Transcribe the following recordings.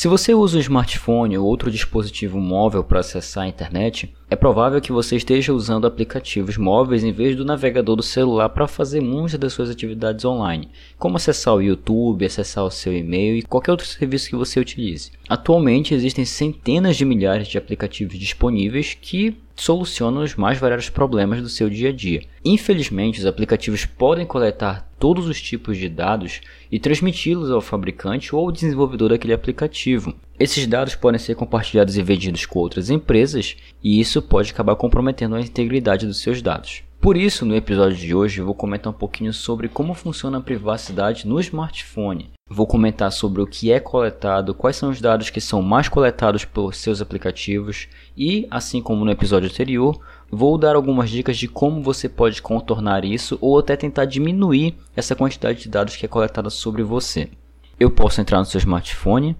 Se você usa um smartphone ou outro dispositivo móvel para acessar a internet, é provável que você esteja usando aplicativos móveis em vez do navegador do celular para fazer muitas das suas atividades online, como acessar o YouTube, acessar o seu e-mail e qualquer outro serviço que você utilize. Atualmente existem centenas de milhares de aplicativos disponíveis que solucionam os mais variados problemas do seu dia a dia. Infelizmente, os aplicativos podem coletar todos os tipos de dados e transmiti-los ao fabricante ou ao desenvolvedor daquele aplicativo. Esses dados podem ser compartilhados e vendidos com outras empresas, e isso pode acabar comprometendo a integridade dos seus dados. Por isso, no episódio de hoje, eu vou comentar um pouquinho sobre como funciona a privacidade no smartphone. Vou comentar sobre o que é coletado, quais são os dados que são mais coletados por seus aplicativos e, assim como no episódio anterior, vou dar algumas dicas de como você pode contornar isso ou até tentar diminuir essa quantidade de dados que é coletada sobre você. Eu posso entrar no seu smartphone,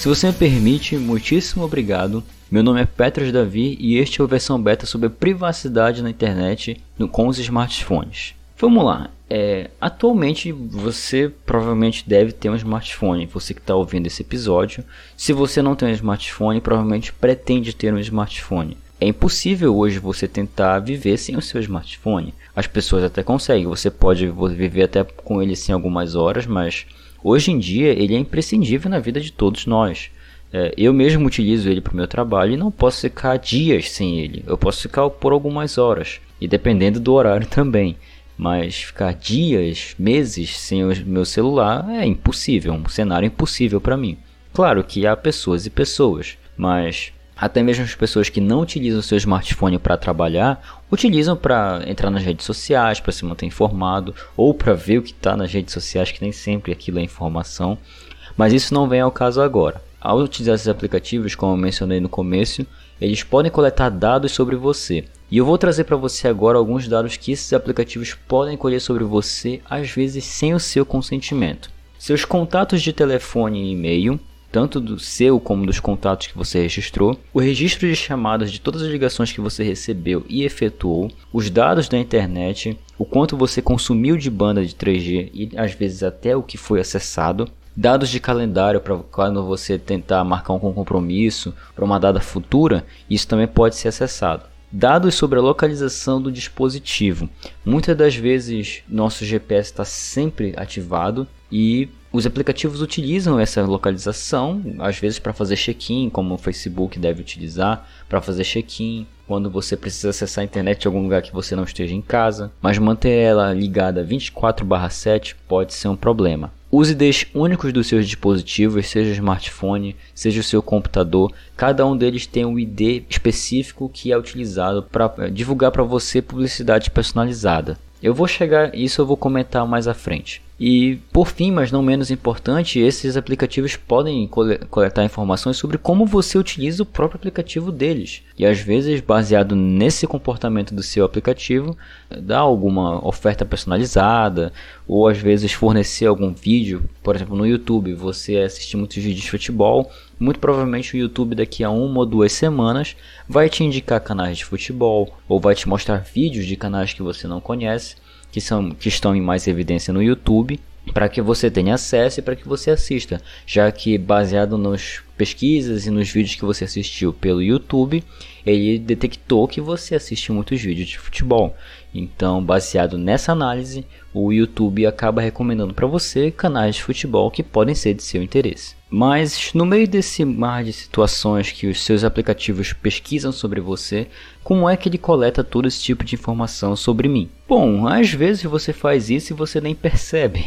Se você me permite, muitíssimo obrigado. Meu nome é Petros Davi e este é a versão beta sobre privacidade na internet com os smartphones. Vamos lá. É, atualmente você provavelmente deve ter um smartphone, você que está ouvindo esse episódio. Se você não tem um smartphone, provavelmente pretende ter um smartphone. É impossível hoje você tentar viver sem o seu smartphone. As pessoas até conseguem, você pode viver até com ele sem algumas horas, mas Hoje em dia ele é imprescindível na vida de todos nós. É, eu mesmo utilizo ele para o meu trabalho e não posso ficar dias sem ele. Eu posso ficar por algumas horas e dependendo do horário também. Mas ficar dias, meses sem o meu celular é impossível, um cenário impossível para mim. Claro que há pessoas e pessoas, mas até mesmo as pessoas que não utilizam seu smartphone para trabalhar, utilizam para entrar nas redes sociais, para se manter informado, ou para ver o que está nas redes sociais, que nem sempre aquilo é informação. Mas isso não vem ao caso agora. Ao utilizar esses aplicativos, como eu mencionei no começo, eles podem coletar dados sobre você. E eu vou trazer para você agora alguns dados que esses aplicativos podem colher sobre você, às vezes sem o seu consentimento. Seus contatos de telefone e e-mail, tanto do seu como dos contatos que você registrou, o registro de chamadas de todas as ligações que você recebeu e efetuou, os dados da internet, o quanto você consumiu de banda de 3G e às vezes até o que foi acessado, dados de calendário para quando você tentar marcar um compromisso para uma data futura, isso também pode ser acessado. Dados sobre a localização do dispositivo. Muitas das vezes nosso GPS está sempre ativado e os aplicativos utilizam essa localização, às vezes para fazer check-in, como o Facebook deve utilizar, para fazer check-in, quando você precisa acessar a internet em algum lugar que você não esteja em casa, mas manter ela ligada 24/7 pode ser um problema. Os IDs únicos dos seus dispositivos, seja o smartphone, seja o seu computador, cada um deles tem um ID específico que é utilizado para eh, divulgar para você publicidade personalizada. Eu vou chegar, isso eu vou comentar mais à frente. E por fim, mas não menos importante, esses aplicativos podem coletar informações sobre como você utiliza o próprio aplicativo deles. E às vezes, baseado nesse comportamento do seu aplicativo, dá alguma oferta personalizada, ou às vezes fornecer algum vídeo, por exemplo, no YouTube, você assiste muitos vídeos de futebol, muito provavelmente o YouTube daqui a uma ou duas semanas vai te indicar canais de futebol ou vai te mostrar vídeos de canais que você não conhece, que, são, que estão em mais evidência no YouTube, para que você tenha acesso e para que você assista, já que baseado nas pesquisas e nos vídeos que você assistiu pelo YouTube, ele detectou que você assiste muitos vídeos de futebol. Então, baseado nessa análise, o YouTube acaba recomendando para você canais de futebol que podem ser de seu interesse. Mas no meio desse mar de situações que os seus aplicativos pesquisam sobre você, como é que ele coleta todo esse tipo de informação sobre mim? Bom, às vezes você faz isso e você nem percebe.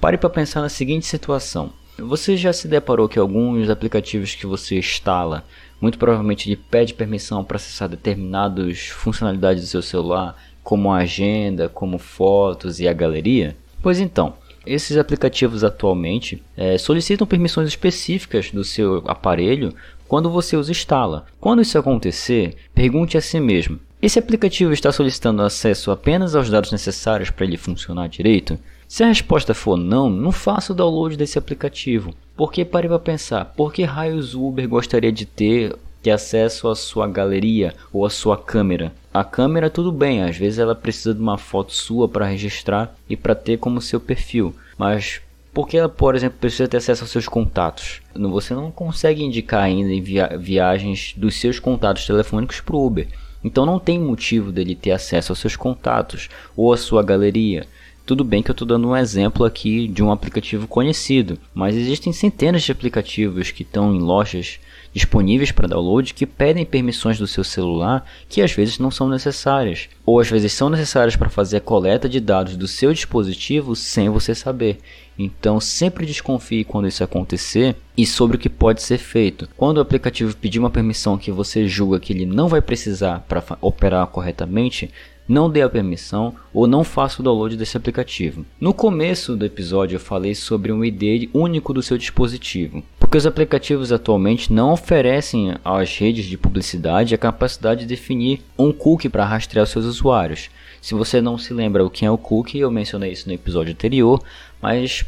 Pare para pensar na seguinte situação. Você já se deparou que alguns aplicativos que você instala, muito provavelmente lhe pede permissão para acessar determinadas funcionalidades do seu celular, como a agenda, como fotos e a galeria? Pois então, esses aplicativos atualmente é, solicitam permissões específicas do seu aparelho quando você os instala. Quando isso acontecer, pergunte a si mesmo: esse aplicativo está solicitando acesso apenas aos dados necessários para ele funcionar direito? Se a resposta for não, não faça o download desse aplicativo. Porque pare para pensar, por que raios o Uber gostaria de ter ter acesso à sua galeria ou à sua câmera. A câmera tudo bem, às vezes ela precisa de uma foto sua para registrar e para ter como seu perfil, mas porque ela, por exemplo, precisa ter acesso aos seus contatos. Você não consegue indicar ainda via viagens dos seus contatos telefônicos para o Uber. Então não tem motivo dele ter acesso aos seus contatos ou à sua galeria. Tudo bem que eu estou dando um exemplo aqui de um aplicativo conhecido, mas existem centenas de aplicativos que estão em lojas disponíveis para download que pedem permissões do seu celular que às vezes não são necessárias, ou às vezes são necessárias para fazer a coleta de dados do seu dispositivo sem você saber. Então sempre desconfie quando isso acontecer e sobre o que pode ser feito. Quando o aplicativo pedir uma permissão que você julga que ele não vai precisar para operar corretamente, não dê a permissão ou não faça o download desse aplicativo. No começo do episódio eu falei sobre um ID único do seu dispositivo, porque os aplicativos atualmente não oferecem às redes de publicidade a capacidade de definir um cookie para rastrear seus usuários. Se você não se lembra o que é o cookie, eu mencionei isso no episódio anterior, mas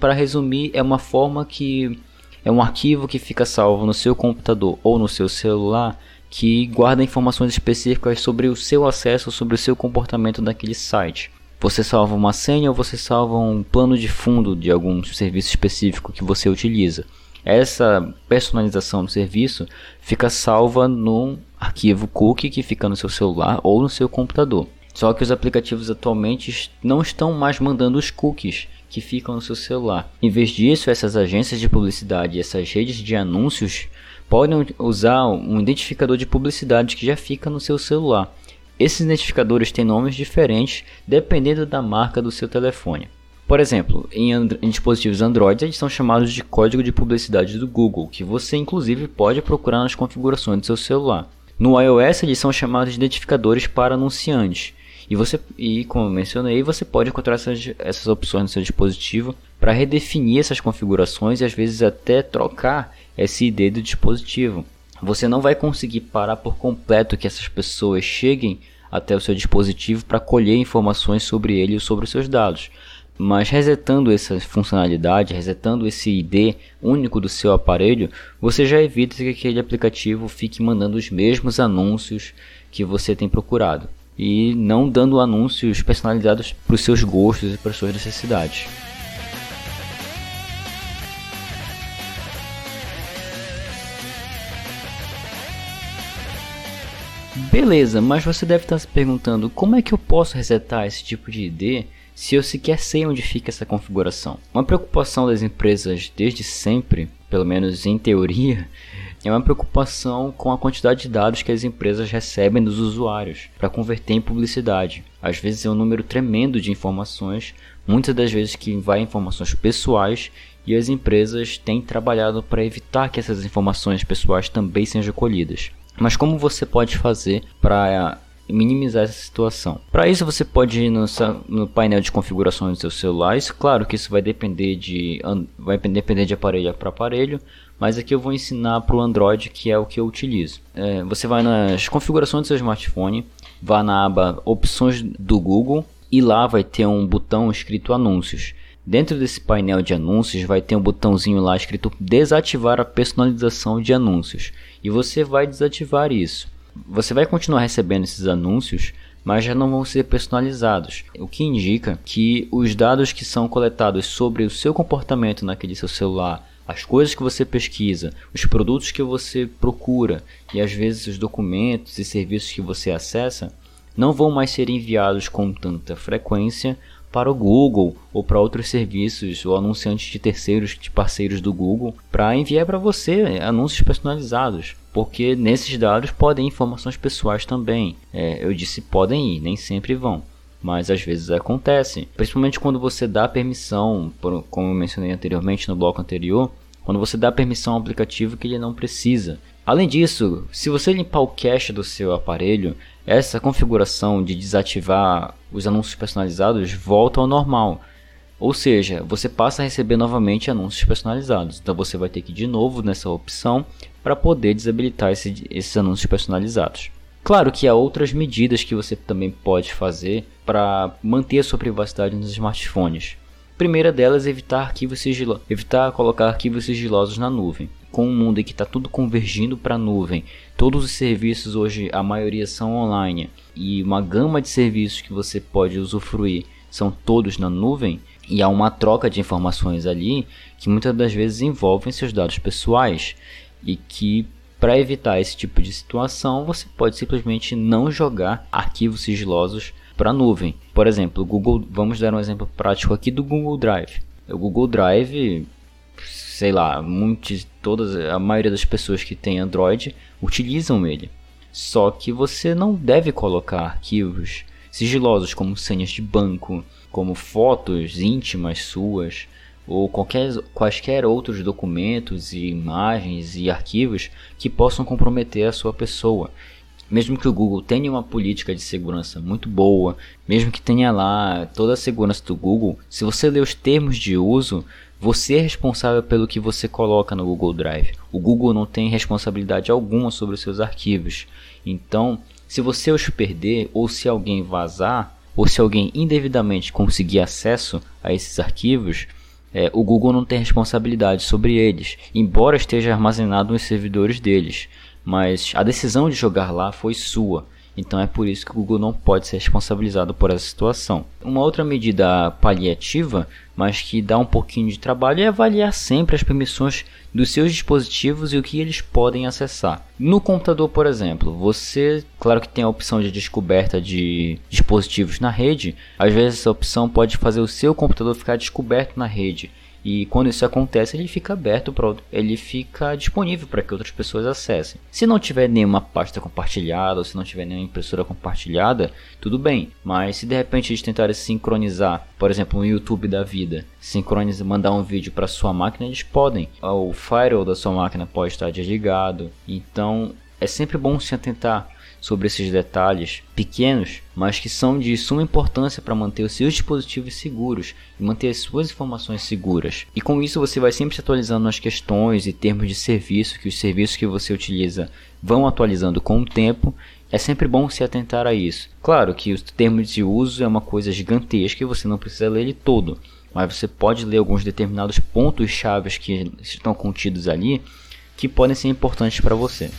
para resumir, é uma forma que é um arquivo que fica salvo no seu computador ou no seu celular que guarda informações específicas sobre o seu acesso, sobre o seu comportamento naquele site. Você salva uma senha ou você salva um plano de fundo de algum serviço específico que você utiliza. Essa personalização do serviço fica salva no arquivo cookie que fica no seu celular ou no seu computador. Só que os aplicativos atualmente não estão mais mandando os cookies que ficam no seu celular. Em vez disso, essas agências de publicidade e essas redes de anúncios podem usar um identificador de publicidade que já fica no seu celular. Esses identificadores têm nomes diferentes dependendo da marca do seu telefone. Por exemplo, em, em, dispositivos Android eles são chamados de código de publicidade do Google, que você inclusive pode procurar nas configurações do seu celular. No iOS eles são chamados de identificadores para anunciantes. E você e como mencionei, você pode encontrar essas, essas opções no seu dispositivo para redefinir essas configurações e às vezes até trocar esse ID do dispositivo. Você não vai conseguir parar por completo que essas pessoas cheguem até o seu dispositivo para colher informações sobre ele e sobre os seus dados. Mas resetando essa funcionalidade, resetando esse ID único do seu aparelho, você já evita que aquele aplicativo fique mandando os mesmos anúncios que você tem procurado e não dando anúncios personalizados para os seus gostos e para as suas necessidades. Beleza, mas você deve estar se perguntando como é que eu posso resetar esse tipo de ID se eu sequer sei onde fica essa configuração. Uma preocupação das empresas desde sempre, pelo menos em teoria, é uma preocupação com a quantidade de dados que as empresas recebem dos usuários para converter em publicidade. Às vezes é um número tremendo de informações, muitas das vezes que vai informações pessoais e as empresas têm trabalhado para evitar que essas informações pessoais também sejam colhidas. Mas como você pode fazer para minimizar essa situação. Para isso você pode ir no, no, painel de configurações do seu celular. Isso, claro que isso vai depender de vai depender de aparelho para aparelho, mas aqui eu vou ensinar para o Android que é o que eu utilizo. É, você vai nas configurações do seu smartphone, vá na aba opções do Google e lá vai ter um botão escrito anúncios. Dentro desse painel de anúncios vai ter um botãozinho lá escrito desativar a personalização de anúncios e você vai desativar isso. Você vai continuar recebendo esses anúncios, mas já não vão ser personalizados, o que indica que os dados que são coletados sobre o seu comportamento naquele seu celular, as coisas que você pesquisa, os produtos que você procura e às vezes os documentos e serviços que você acessa não vão mais ser enviados com tanta frequência para o Google ou para outros serviços ou anunciantes de terceiros, de parceiros do Google, para enviar para você anúncios personalizados. Porque nesses dados podem informações pessoais também. É, eu disse podem ir, nem sempre vão. Mas às vezes acontece, principalmente quando você dá permissão, como eu mencionei anteriormente no bloco anterior, quando você dá permissão ao aplicativo que ele não precisa. Além disso, se você limpar o cache do seu aparelho, essa configuração de desativar os anúncios personalizados volta ao normal. Ou seja, você passa a receber novamente anúncios personalizados. Então você vai ter que ir de novo nessa opção para poder desabilitar esse, esses anúncios personalizados. Claro que há outras medidas que você também pode fazer para manter a sua privacidade nos smartphones. Primeira delas é evitar arquivos sigilosos, evitar colocar arquivos sigilosos na nuvem. Com um mundo em que está tudo convergindo para a nuvem, todos os serviços hoje, a maioria são online, e uma gama de serviços que você pode usufruir são todos na nuvem, e há uma troca de informações ali que muitas das vezes envolvem seus dados pessoais e que para evitar esse tipo de situação você pode simplesmente não jogar arquivos sigilosos para a nuvem. Por exemplo, Google, vamos dar um exemplo prático aqui do Google Drive. O Google Drive, sei lá, muitos, todas, a maioria das pessoas que tem Android utilizam ele. Só que você não deve colocar arquivos sigilosos como senhas de banco, como fotos íntimas suas ou qualquer, quaisquer outros documentos e imagens e arquivos que possam comprometer a sua pessoa. Mesmo que o Google tenha uma política de segurança muito boa, mesmo que tenha lá toda a segurança do Google, se você ler os termos de uso, você é responsável pelo que você coloca no Google Drive. O Google não tem responsabilidade alguma sobre os seus arquivos. Então, se você os perder ou se alguém vazar, ou se alguém indevidamente conseguir acesso a esses arquivos, é, o Google não tem responsabilidade sobre eles, embora esteja armazenado nos servidores deles. Mas a decisão de jogar lá foi sua. Então é por isso que o Google não pode ser responsabilizado por essa situação. Uma outra medida paliativa, mas que dá um pouquinho de trabalho, é avaliar sempre as permissões dos seus dispositivos e o que eles podem acessar. No computador, por exemplo, você, claro que tem a opção de descoberta de dispositivos na rede, às vezes essa opção pode fazer o seu computador ficar descoberto na rede. E quando isso acontece, ele fica aberto para ele fica disponível para que outras pessoas acessem. Se não tiver nenhuma pasta compartilhada ou se não tiver nenhuma impressora compartilhada, tudo bem. Mas se de repente eles tentarem sincronizar, por exemplo, um YouTube da vida, sincronizar, mandar um vídeo para sua máquina, eles podem. O firewall da sua máquina pode estar desligado. Então, é sempre bom se atentar sobre esses detalhes pequenos, mas que são de suma importância para manter os seus dispositivos seguros e manter as suas informações seguras. E com isso você vai sempre se atualizando nas questões e termos de serviço que os serviços que você utiliza vão atualizando com o tempo. É sempre bom se atentar a isso. Claro que os termos de uso é uma coisa gigantesca e você não precisa ler ele todo, mas você pode ler alguns determinados pontos chaves que estão contidos ali que podem ser importantes para você.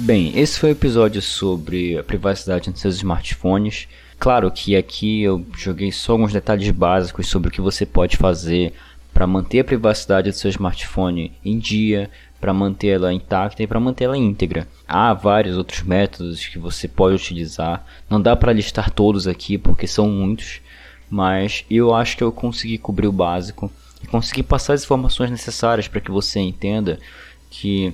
Bem, esse foi o episódio sobre a privacidade nos seus smartphones. Claro que aqui eu joguei só alguns detalhes básicos sobre o que você pode fazer para manter a privacidade do seu smartphone em dia, para mantê-la intacta e para mantê-la íntegra. Há vários outros métodos que você pode utilizar. Não dá para listar todos aqui porque são muitos, mas eu acho que eu consegui cobrir o básico e consegui passar as informações necessárias para que você entenda que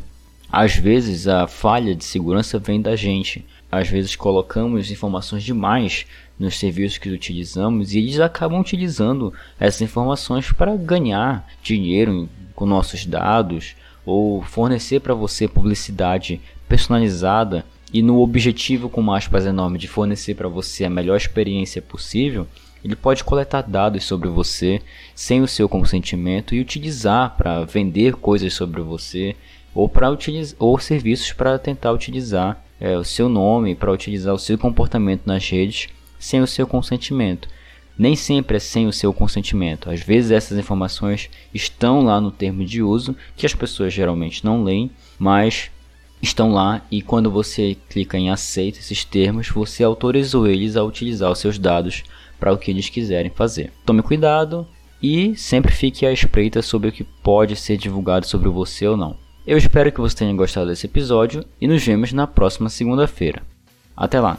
às vezes a falha de segurança vem da gente. Às vezes colocamos informações demais nos serviços que utilizamos e eles acabam utilizando essas informações para ganhar dinheiro com nossos dados ou fornecer para você publicidade personalizada e no objetivo com aspas enorme de fornecer para você a melhor experiência possível, ele pode coletar dados sobre você sem o seu consentimento e utilizar para vender coisas sobre você ou para utilizar ou serviços para tentar utilizar é, o seu nome, para utilizar o seu comportamento nas redes sem o seu consentimento. Nem sempre é sem o seu consentimento. Às vezes essas informações estão lá no termo de uso que as pessoas geralmente não leem, mas estão lá e quando você clica em aceita esses termos, você autorizou eles a utilizar os seus dados para o que eles quiserem fazer. Tome cuidado e sempre fique à espreita sobre o que pode ser divulgado sobre você ou não. Eu espero que você tenha gostado desse episódio e nos vemos na próxima segunda-feira. Até lá!